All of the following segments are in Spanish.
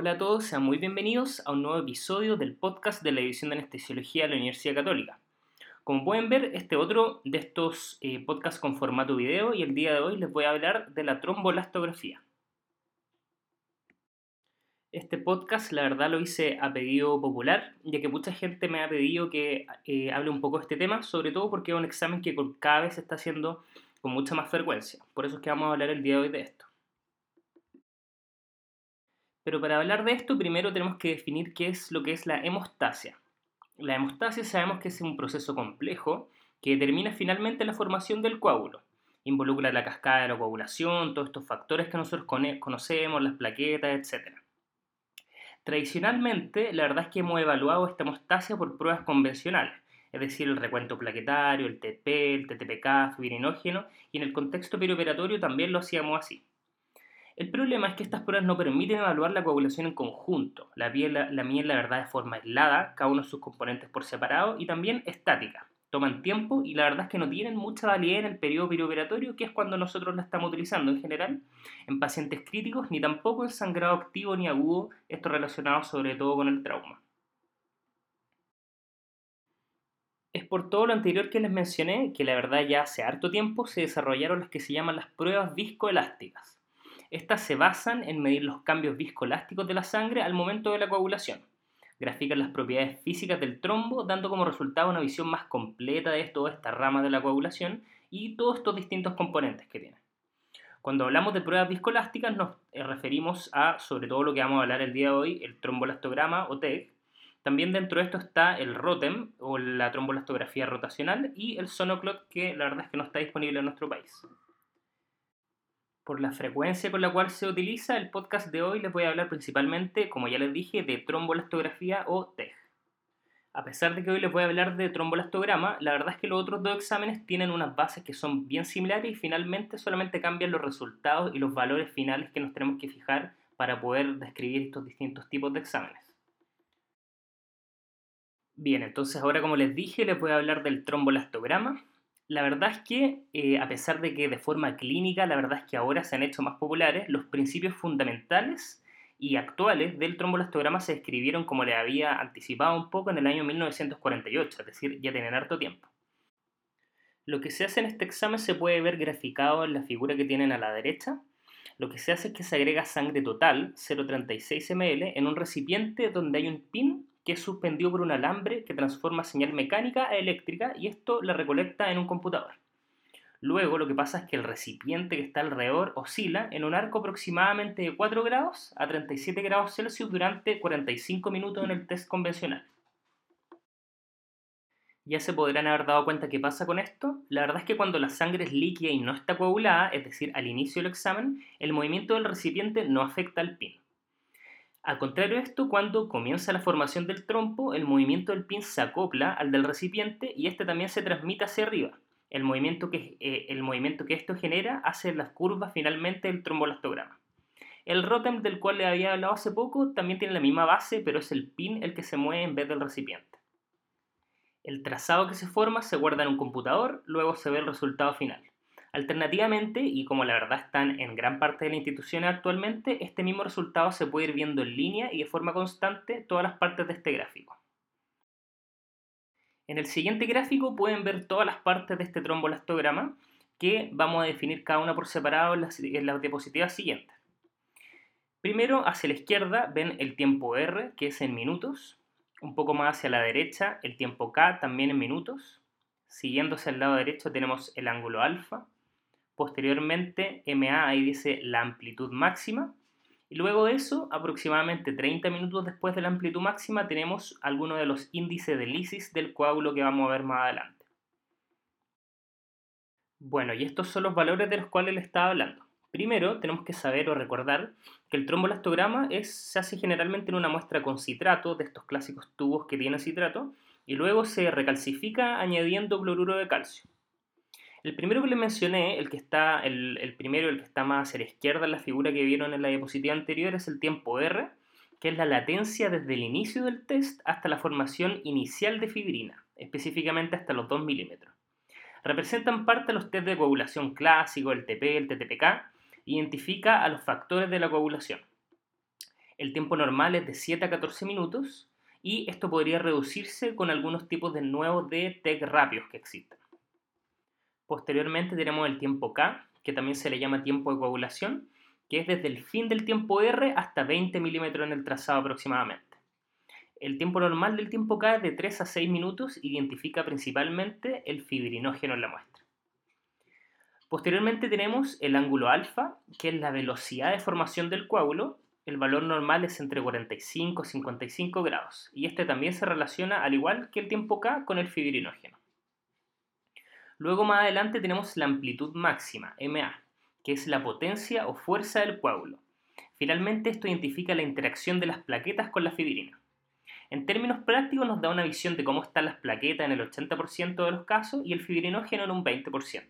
Hola a todos, sean muy bienvenidos a un nuevo episodio del podcast de la División de Anestesiología de la Universidad Católica. Como pueden ver, este otro de estos eh, podcasts con formato video y el día de hoy les voy a hablar de la trombolastografía. Este podcast la verdad lo hice a pedido popular, ya que mucha gente me ha pedido que eh, hable un poco de este tema, sobre todo porque es un examen que cada vez se está haciendo con mucha más frecuencia. Por eso es que vamos a hablar el día de hoy de esto. Pero para hablar de esto, primero tenemos que definir qué es lo que es la hemostasia. La hemostasia sabemos que es un proceso complejo que determina finalmente la formación del coágulo. Involucra la cascada de la coagulación, todos estos factores que nosotros conocemos, las plaquetas, etc. Tradicionalmente, la verdad es que hemos evaluado esta hemostasia por pruebas convencionales, es decir, el recuento plaquetario, el TP, el TTPK, fibrinógeno, y en el contexto perioperatorio también lo hacíamos así. El problema es que estas pruebas no permiten evaluar la coagulación en conjunto. La, la, miel, la verdad, de forma aislada, cada uno de sus componentes por separado, y también estática. Toman tiempo y la verdad es que no tienen mucha validez en el periodo perioperatorio, que es cuando nosotros la estamos utilizando en general, en pacientes críticos, ni tampoco en sangrado activo ni agudo, esto relacionado sobre todo con el trauma. Es por todo lo anterior que les mencioné que la verdad ya hace harto tiempo se desarrollaron las que se llaman las pruebas viscoelásticas. Estas se basan en medir los cambios viscoelásticos de la sangre al momento de la coagulación. Grafican las propiedades físicas del trombo, dando como resultado una visión más completa de toda esta rama de la coagulación y todos estos distintos componentes que tiene. Cuando hablamos de pruebas viscoelásticas nos eh, referimos a, sobre todo lo que vamos a hablar el día de hoy, el trombolastograma o TEG. También dentro de esto está el ROTEM o la trombolastografía rotacional y el Sonoclot que la verdad es que no está disponible en nuestro país por la frecuencia con la cual se utiliza, el podcast de hoy les voy a hablar principalmente, como ya les dije, de trombolastografía o TEG. A pesar de que hoy les voy a hablar de trombolastograma, la verdad es que los otros dos exámenes tienen unas bases que son bien similares y finalmente solamente cambian los resultados y los valores finales que nos tenemos que fijar para poder describir estos distintos tipos de exámenes. Bien, entonces ahora como les dije les voy a hablar del trombolastograma, la verdad es que, eh, a pesar de que de forma clínica, la verdad es que ahora se han hecho más populares, los principios fundamentales y actuales del trombolastograma se describieron como le había anticipado un poco en el año 1948, es decir, ya tienen harto tiempo. Lo que se hace en este examen se puede ver graficado en la figura que tienen a la derecha. Lo que se hace es que se agrega sangre total, 0,36 ml, en un recipiente donde hay un pin es suspendido por un alambre que transforma señal mecánica a eléctrica y esto la recolecta en un computador. Luego lo que pasa es que el recipiente que está alrededor oscila en un arco aproximadamente de 4 grados a 37 grados Celsius durante 45 minutos en el test convencional. Ya se podrán haber dado cuenta qué pasa con esto. La verdad es que cuando la sangre es líquida y no está coagulada, es decir, al inicio del examen, el movimiento del recipiente no afecta al pin. Al contrario de esto, cuando comienza la formación del trompo, el movimiento del pin se acopla al del recipiente y este también se transmite hacia arriba. El movimiento que, eh, el movimiento que esto genera hace las curvas finalmente del trombolastograma. El ROTEM del cual le había hablado hace poco también tiene la misma base, pero es el pin el que se mueve en vez del recipiente. El trazado que se forma se guarda en un computador, luego se ve el resultado final. Alternativamente, y como la verdad están en gran parte de las instituciones actualmente, este mismo resultado se puede ir viendo en línea y de forma constante todas las partes de este gráfico. En el siguiente gráfico pueden ver todas las partes de este trombolastograma que vamos a definir cada una por separado en las, en diapositivas siguientes. Primero, hacia la izquierda ven el tiempo R, que es en minutos. Un poco más hacia la derecha, el tiempo K, también en minutos. Siguiéndose al lado derecho tenemos el ángulo alfa. Posteriormente, MA ahí dice la amplitud máxima. Y luego de eso, aproximadamente 30 minutos después de la amplitud máxima, tenemos algunos de los índices de lisis del coágulo que vamos a ver más adelante. Bueno, y estos son los valores de los cuales le estaba hablando. Primero, tenemos que saber o recordar que el trombolastograma es, se hace generalmente en una muestra con citrato, de estos clásicos tubos que tienen citrato, y luego se recalcifica añadiendo cloruro de calcio. El primero que les mencioné, el que está, el, primero, el que está más hacia la izquierda en la figura que vieron en la diapositiva anterior, es el tiempo R, que es la latencia desde el inicio del test hasta la formación inicial de fibrina, específicamente hasta los 2 milímetros. Representan parte los test de coagulación clásico, el TP, el TTPK, identifica a los factores de la coagulación. El tiempo normal es de 7 a 14 minutos y esto podría reducirse con algunos tipos de nuevos de TEC rápidos que existen. Posteriormente tenemos el tiempo K, que también se le llama tiempo de coagulación, que es desde el fin del tiempo R hasta 20 milímetros en el trazado aproximadamente. El tiempo normal del tiempo K es de 3 a 6 minutos, identifica principalmente el fibrinógeno en la muestra. Posteriormente tenemos el ángulo alfa, que es la velocidad de formación del coágulo. El valor normal es entre 45 y 55 grados, y este también se relaciona, al igual que el tiempo K, con el fibrinógeno. Luego más adelante tenemos la amplitud máxima, MA, que es la potencia o fuerza del coágulo. Finalmente esto identifica la interacción de las plaquetas con la fibrina. En términos prácticos nos da una visión de cómo están las plaquetas en el 80% de los casos y el fibrinógeno en un 20%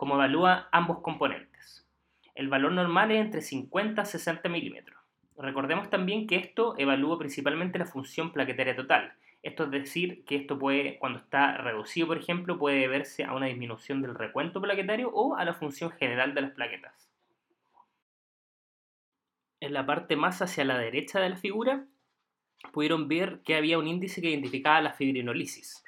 como evalúa ambos componentes. El valor normal es entre 50 y 60 milímetros. Recordemos también que esto evalúa principalmente la función plaquetaria total. Esto es decir, que esto puede, cuando está reducido, por ejemplo, puede deberse a una disminución del recuento plaquetario o a la función general de las plaquetas. En la parte más hacia la derecha de la figura, pudieron ver que había un índice que identificaba la fibrinolisis.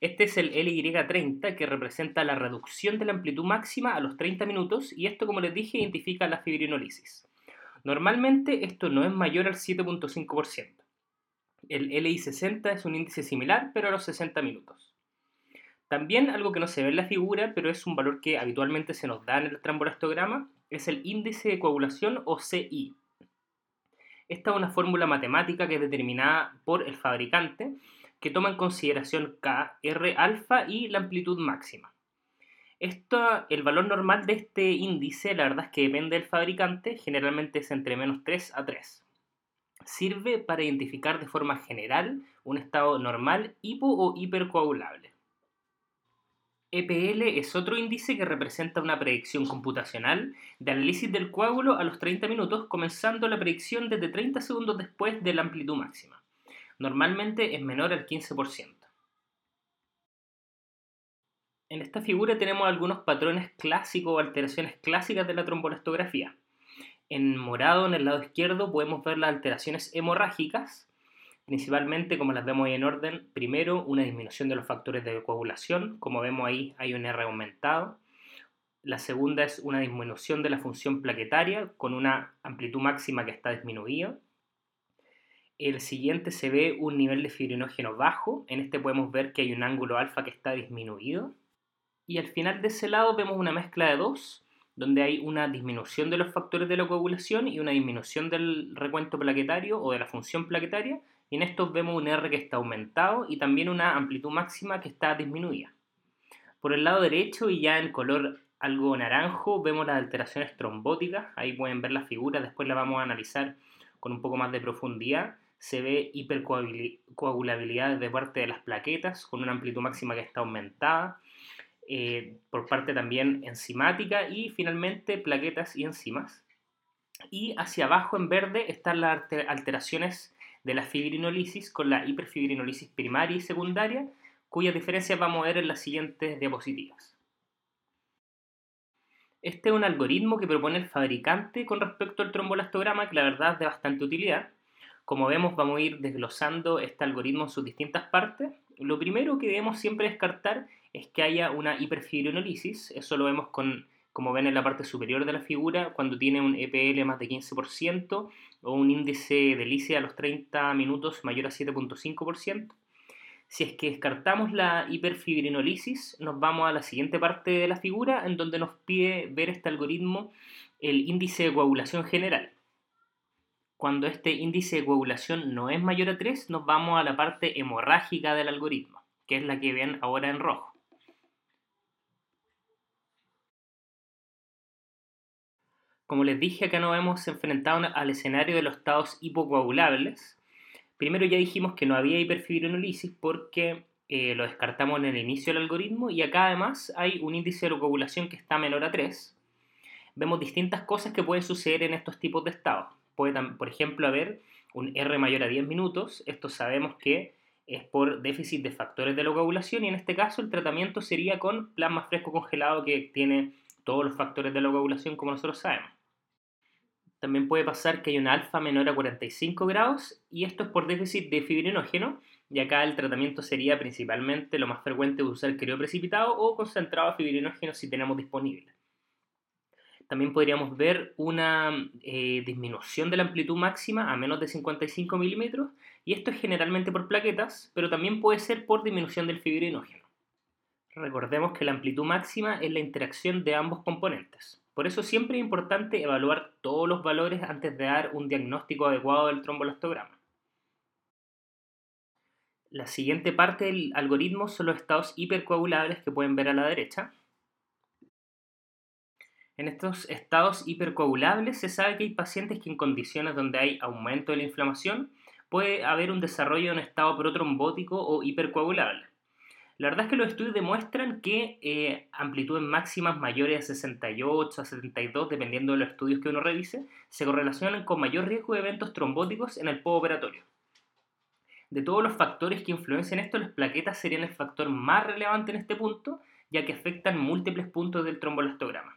Este es el LY30 que representa la reducción de la amplitud máxima a los 30 minutos y esto, como les dije, identifica la fibrinolisis. Normalmente esto no es mayor al 7.5%. El LI60 es un índice similar, pero a los 60 minutos. También algo que no se ve en la figura, pero es un valor que habitualmente se nos da en el trambolastograma, es el índice de coagulación o CI. Esta es una fórmula matemática que es determinada por el fabricante que toma en consideración K, R alfa y la amplitud máxima. Esto, el valor normal de este índice, la verdad es que depende del fabricante, generalmente es entre menos 3 a 3. Sirve para identificar de forma general un estado normal hipo o hipercoagulable. EPL es otro índice que representa una predicción computacional de análisis del coágulo a los 30 minutos, comenzando la predicción desde 30 segundos después de la amplitud máxima normalmente es menor al 15%. En esta figura tenemos algunos patrones clásicos o alteraciones clásicas de la trombolestografía. En morado, en el lado izquierdo, podemos ver las alteraciones hemorrágicas, principalmente como las vemos ahí en orden. Primero, una disminución de los factores de coagulación, como vemos ahí hay un R aumentado. La segunda es una disminución de la función plaquetaria con una amplitud máxima que está disminuida. El siguiente se ve un nivel de fibrinógeno bajo. En este podemos ver que hay un ángulo alfa que está disminuido. Y al final de ese lado vemos una mezcla de dos, donde hay una disminución de los factores de la coagulación y una disminución del recuento plaquetario o de la función plaquetaria. Y en estos vemos un R que está aumentado y también una amplitud máxima que está disminuida. Por el lado derecho y ya en color algo naranjo vemos las alteraciones trombóticas. Ahí pueden ver la figura, después la vamos a analizar con un poco más de profundidad se ve hipercoagulabilidad de parte de las plaquetas, con una amplitud máxima que está aumentada, eh, por parte también enzimática y finalmente plaquetas y enzimas. Y hacia abajo en verde están las alteraciones de la fibrinolisis con la hiperfibrinolisis primaria y secundaria, cuyas diferencias vamos a ver en las siguientes diapositivas. Este es un algoritmo que propone el fabricante con respecto al trombolastograma que la verdad es de bastante utilidad como vemos, vamos a ir desglosando este algoritmo en sus distintas partes. Lo primero que debemos siempre descartar es que haya una hiperfibrinolisis. Eso lo vemos con, como ven en la parte superior de la figura, cuando tiene un EPL más de 15% o un índice de lice a los 30 minutos mayor a 7.5%. Si es que descartamos la hiperfibrinolisis, nos vamos a la siguiente parte de la figura, en donde nos pide ver este algoritmo el índice de coagulación general cuando este índice de coagulación no es mayor a 3, nos vamos a la parte hemorrágica del algoritmo, que es la que ven ahora en rojo. Como les dije, acá nos hemos enfrentado al escenario de los estados hipocoagulables. Primero ya dijimos que no había hiperfibrinolisis porque eh, lo descartamos en el inicio del algoritmo y acá además hay un índice de coagulación que está menor a 3. Vemos distintas cosas que pueden suceder en estos tipos de estados puede, por ejemplo, haber un R mayor a 10 minutos. Esto sabemos que es por déficit de factores de la coagulación y en este caso el tratamiento sería con plasma fresco congelado que tiene todos los factores de la coagulación como nosotros sabemos. También puede pasar que hay un alfa menor a 45 grados y esto es por déficit de fibrinógeno y acá el tratamiento sería principalmente lo más frecuente usar crioprecipitado o concentrado fibrinógeno si tenemos disponible. También podríamos ver una eh, disminución de la amplitud máxima a menos de 55 milímetros y esto es generalmente por plaquetas, pero también puede ser por disminución del fibrinógeno. Recordemos que la amplitud máxima es la interacción de ambos componentes. Por eso siempre es importante evaluar todos los valores antes de dar un diagnóstico adecuado del trombolastograma. La siguiente parte del algoritmo son los estados hipercoagulables que pueden ver a la derecha. En estos estados hipercoagulables se sabe que hay pacientes que en condiciones donde hay aumento de la inflamación puede haber un desarrollo de un estado protrombótico o hipercoagulable. La verdad es que los estudios demuestran que eh, amplitudes máximas mayores a 68 a 72, dependiendo de los estudios que uno revise, se correlacionan con mayor riesgo de eventos trombóticos en el postoperatorio. De todos los factores que influencian esto, las plaquetas serían el factor más relevante en este punto, ya que afectan múltiples puntos del trombolastograma.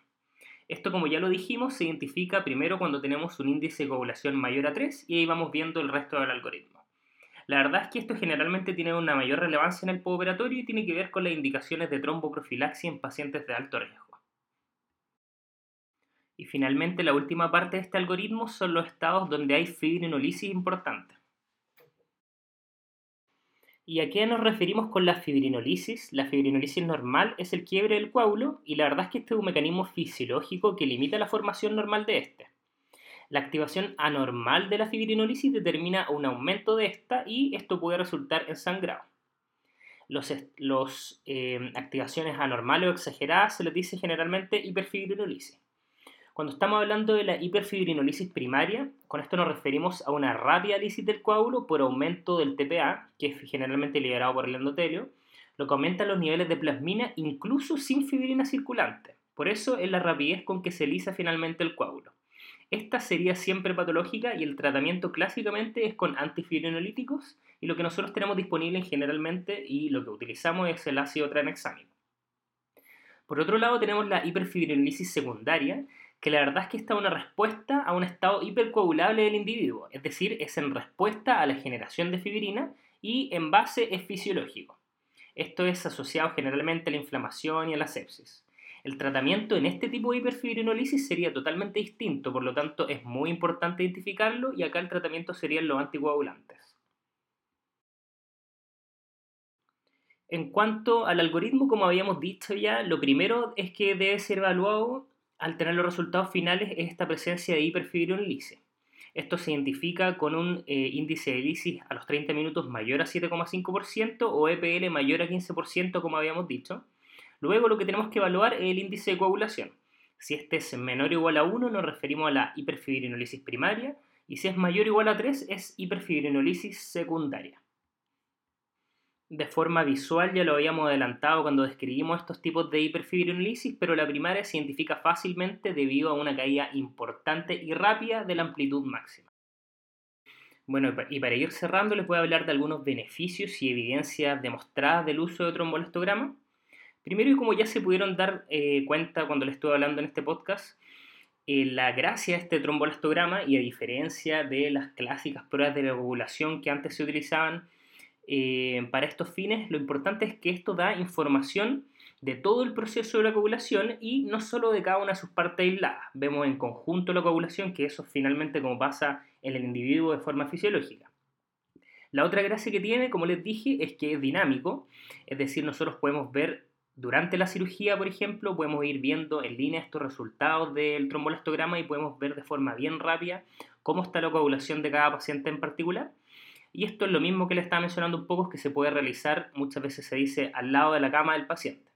Esto, como ya lo dijimos, se identifica primero cuando tenemos un índice de coagulación mayor a 3 y ahí vamos viendo el resto del algoritmo. La verdad es que esto generalmente tiene una mayor relevancia en el postoperatorio y tiene que ver con las indicaciones de tromboprofilaxia en pacientes de alto riesgo. Y finalmente, la última parte de este algoritmo son los estados donde hay fibrinolisis importante. ¿Y a qué nos referimos con la fibrinolisis? La fibrinolisis normal es el quiebre del coágulo y la verdad es que este es un mecanismo fisiológico que limita la formación normal de este. La activación anormal de la fibrinolisis determina un aumento de esta y esto puede resultar en sangrado. Las eh, activaciones anormales o exageradas se les dice generalmente hiperfibrinolisis. Cuando estamos hablando de la hiperfibrinolisis primaria, con esto nos referimos a una rápida lisis del coágulo por aumento del TPA, que es generalmente liberado por el endotelio, lo que aumenta los niveles de plasmina incluso sin fibrina circulante. Por eso es la rapidez con que se lisa finalmente el coágulo. Esta sería siempre patológica y el tratamiento clásicamente es con antifibrinolíticos y lo que nosotros tenemos disponible generalmente y lo que utilizamos es el ácido tranexámico. Por otro lado tenemos la hiperfibrinolisis secundaria, que la verdad es que esta es una respuesta a un estado hipercoagulable del individuo, es decir, es en respuesta a la generación de fibrina y en base es fisiológico. Esto es asociado generalmente a la inflamación y a la sepsis. El tratamiento en este tipo de hiperfibrinolisis sería totalmente distinto, por lo tanto es muy importante identificarlo y acá el tratamiento serían los anticoagulantes. En cuanto al algoritmo, como habíamos dicho ya, lo primero es que debe ser evaluado al tener los resultados finales es esta presencia de hiperfibrinolisis. Esto se identifica con un eh, índice de lisis a los 30 minutos mayor a 7,5% o EPL mayor a 15%, como habíamos dicho. Luego lo que tenemos que evaluar es el índice de coagulación. Si este es menor o igual a 1 nos referimos a la hiperfibrinolisis primaria y si es mayor o igual a 3 es hiperfibrinolisis secundaria. De forma visual ya lo habíamos adelantado cuando describimos estos tipos de hiperfibrinolisis, pero la primaria se identifica fácilmente debido a una caída importante y rápida de la amplitud máxima. Bueno, y para ir cerrando les voy a hablar de algunos beneficios y evidencias demostradas del uso de trombolastograma. Primero, y como ya se pudieron dar eh, cuenta cuando les estuve hablando en este podcast, eh, la gracia de este trombolastograma, y a diferencia de las clásicas pruebas de regulación que antes se utilizaban eh, para estos fines, lo importante es que esto da información de todo el proceso de la coagulación y no solo de cada una de sus partes aisladas. Vemos en conjunto la coagulación, que eso finalmente como pasa en el individuo de forma fisiológica. La otra gracia que tiene, como les dije, es que es dinámico, es decir, nosotros podemos ver durante la cirugía, por ejemplo, podemos ir viendo en línea estos resultados del trombolastograma y podemos ver de forma bien rápida cómo está la coagulación de cada paciente en particular. Y esto es lo mismo que le estaba mencionando un poco, que se puede realizar, muchas veces se dice, al lado de la cama del paciente.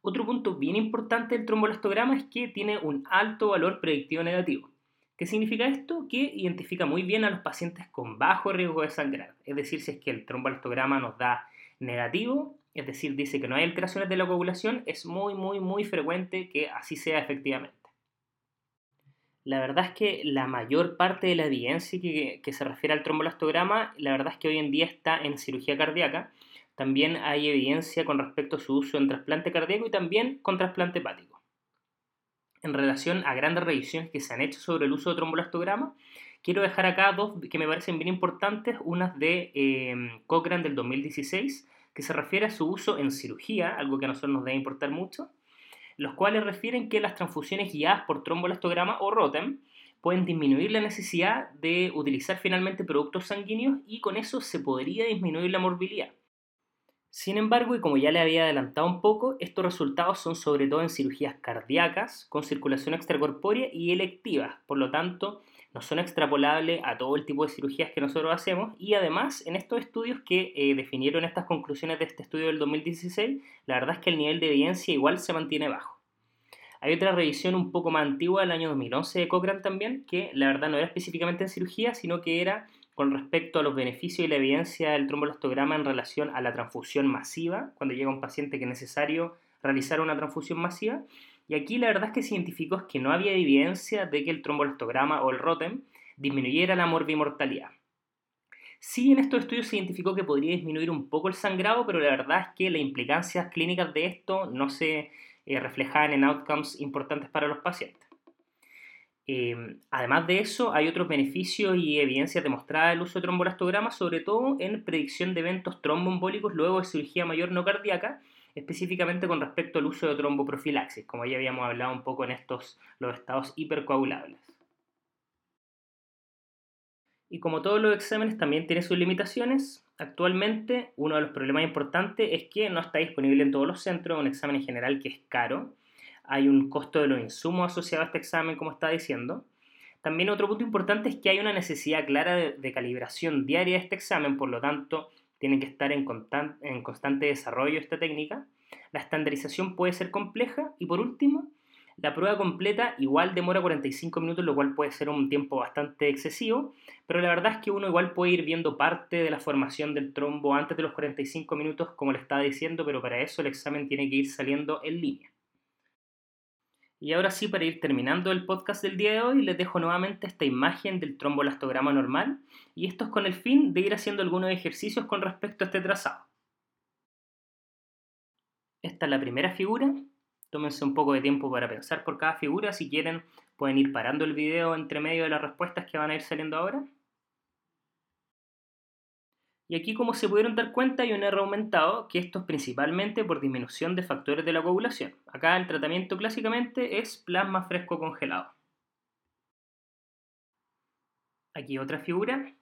Otro punto bien importante del trombolastograma es que tiene un alto valor predictivo negativo. ¿Qué significa esto? Que identifica muy bien a los pacientes con bajo riesgo de sangrar. Es decir, si es que el trombolastograma nos da negativo, es decir, dice que no hay alteraciones de la coagulación, es muy, muy, muy frecuente que así sea efectivamente. La verdad es que la mayor parte de la evidencia que, se refiere al trombolastograma, la verdad es que hoy en día está en cirugía cardíaca. También hay evidencia con respecto a su uso en trasplante cardíaco y también con trasplante hepático. en relación a grandes revisiones que se han hecho sobre el uso de trombolastograma, quiero dejar acá dos que me parecen bien importantes, unas de eh, Cochrane del 2016, que se refiere a su uso en cirugía, algo que a nosotros nos debe importar mucho, los cuales refieren que las transfusiones guiadas por trombolastograma o ROTEM pueden disminuir la necesidad de utilizar finalmente productos sanguíneos y con eso se podría disminuir la morbilidad. Sin embargo, y como ya le había adelantado un poco, estos resultados son sobre todo en cirugías cardíacas, con circulación extracorpórea y electivas, por lo tanto, no son extrapolables a todo el tipo de cirugías que nosotros hacemos y además en estos estudios que eh, definieron estas conclusiones de este estudio del 2016, la verdad es que el nivel de evidencia igual se mantiene bajo. Hay otra revisión un poco más antigua del año 2011 de Cochrane también, que la verdad no era específicamente en cirugía, sino que era con respecto a los beneficios y la evidencia del trombolastograma en relación a la transfusión masiva, cuando llega un paciente que es necesario realizar una transfusión masiva. Y aquí la verdad es que se identificó que no había evidencia de que el trombolastograma o el ROTEM disminuyera la morbimortalidad. Sí, en estos estudios se identificó que podría disminuir un poco el sangrado, pero la verdad es que las implicancias clínicas de esto no se eh, reflejaban en outcomes importantes para los pacientes. Em, además de eso, hay otros beneficios y evidencias demostradas del uso de trombolastograma, sobre todo en predicción de eventos tromboembólicos luego de cirugía mayor no cardíaca, específicamente con respecto al uso de tromboprofilaxis, como ya habíamos hablado un poco en estos los estados hipercoagulables. Y como todos los exámenes también tiene sus limitaciones, actualmente uno de los problemas importantes es que no está disponible en todos los centros, un examen en general que es caro, hay un costo de los insumos asociado a este examen, como estaba diciendo. También otro punto importante es que hay una necesidad clara de, calibración diaria de este examen, por lo tanto, tiene que estar en, en constante desarrollo esta técnica. La estandarización puede ser compleja y por último, la prueba completa igual demora 45 minutos, lo cual puede ser un tiempo bastante excesivo, pero la verdad es que uno igual puede ir viendo parte de la formación del trombo antes de los 45 minutos, como le estaba diciendo, pero para eso el examen tiene que ir saliendo en línea. Y ahora sí, para ir terminando el podcast del día de hoy, les dejo nuevamente esta imagen del trombolastograma normal, y esto es con el fin de ir haciendo algunos ejercicios con respecto a este trazado. Esta es la primera figura. Tómense un poco de tiempo para pensar por cada figura. Si quieren, pueden ir parando el video entre medio de las respuestas que van a ir saliendo ahora. Y aquí, como se pudieron dar cuenta, hay un R aumentado, que esto es principalmente por disminución de factores de la coagulación. Acá el tratamiento clásicamente es plasma fresco congelado. Aquí otra figura,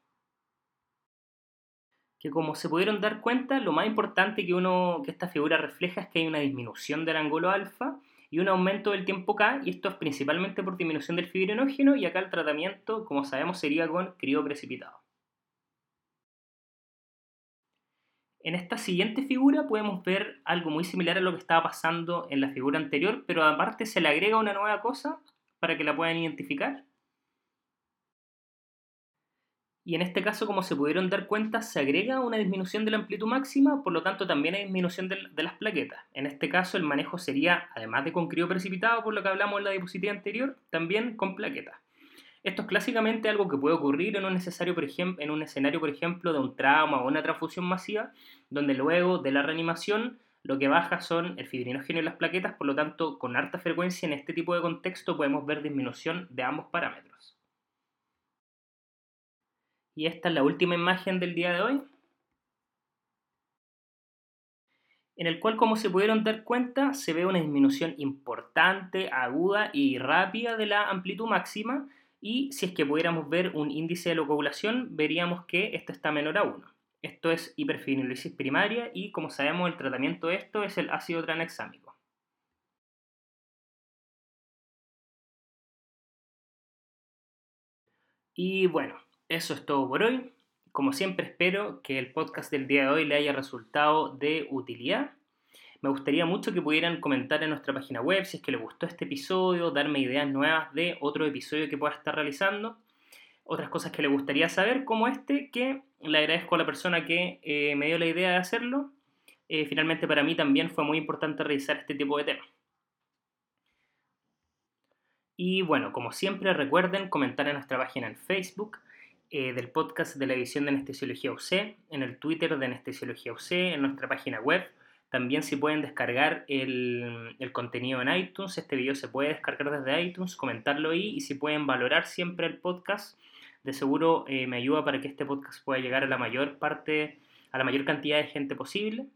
que como se pudieron dar cuenta, lo más importante que, uno, que esta figura refleja es que hay una disminución del ángulo alfa y un aumento del tiempo K, y esto es principalmente por disminución del fibrinógeno, y acá el tratamiento, como sabemos, sería con crío En esta siguiente figura podemos ver algo muy similar a lo que estaba pasando en la figura anterior, pero aparte se le agrega una nueva cosa para que la puedan identificar. Y en este caso, como se pudieron dar cuenta, se agrega una disminución de la amplitud máxima, por lo tanto también hay disminución de, las plaquetas. En este caso, el manejo sería, además de con crío precipitado, por lo que hablamos en la diapositiva anterior, también con plaquetas. Esto es clásicamente algo que puede ocurrir en un, necesario, por ejemplo, en un escenario, por ejemplo, de un trauma o una transfusión masiva, donde luego de la reanimación lo que baja son el fibrinógeno y las plaquetas, por lo tanto, con alta frecuencia en este tipo de contexto podemos ver disminución de ambos parámetros. Y esta es la última imagen del día de hoy, en el cual, como se pudieron dar cuenta, se ve una disminución importante, aguda y rápida de la amplitud máxima, y si es que pudiéramos ver un índice de locoagulación, veríamos que esto está menor a 1. Esto es hiperfibrinosis primaria y como sabemos el tratamiento de esto es el ácido tranexámico. Y bueno, eso es todo por hoy. Como siempre espero que el podcast del día de hoy le haya resultado de utilidad me gustaría mucho que pudieran comentar en nuestra página web si es que les gustó este episodio, darme ideas nuevas de otro episodio que pueda estar realizando, otras cosas que les gustaría saber, como este, que le agradezco a la persona que eh, me dio la idea de hacerlo. Eh, finalmente para mí también fue muy importante realizar este tipo de temas. Y bueno, como siempre recuerden comentar en nuestra página en Facebook, eh, del podcast de la edición de Anestesiología UC, en el Twitter de Anestesiología UC, en nuestra página web También si pueden descargar el, contenido en iTunes, este video se puede descargar desde iTunes, comentarlo ahí y si pueden valorar siempre el podcast, de seguro eh, me ayuda para que este podcast pueda llegar a la mayor parte, a la mayor cantidad de gente posible.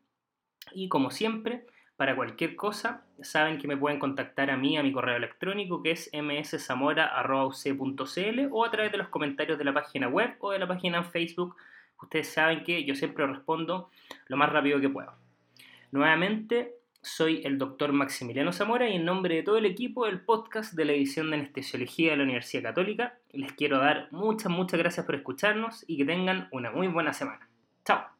Y como siempre, para cualquier cosa, saben que me pueden contactar a mí, a mi correo electrónico, que es mszamora.uc.cl o a través de los comentarios de la página web o de la página en Facebook. Ustedes saben que yo siempre respondo lo más rápido que puedo. Nuevamente, soy el doctor Maximiliano Zamora y en nombre de todo el equipo del podcast de la edición de anestesiología de la Universidad Católica, les quiero dar muchas, muchas gracias por escucharnos y que tengan una muy buena semana. Chao.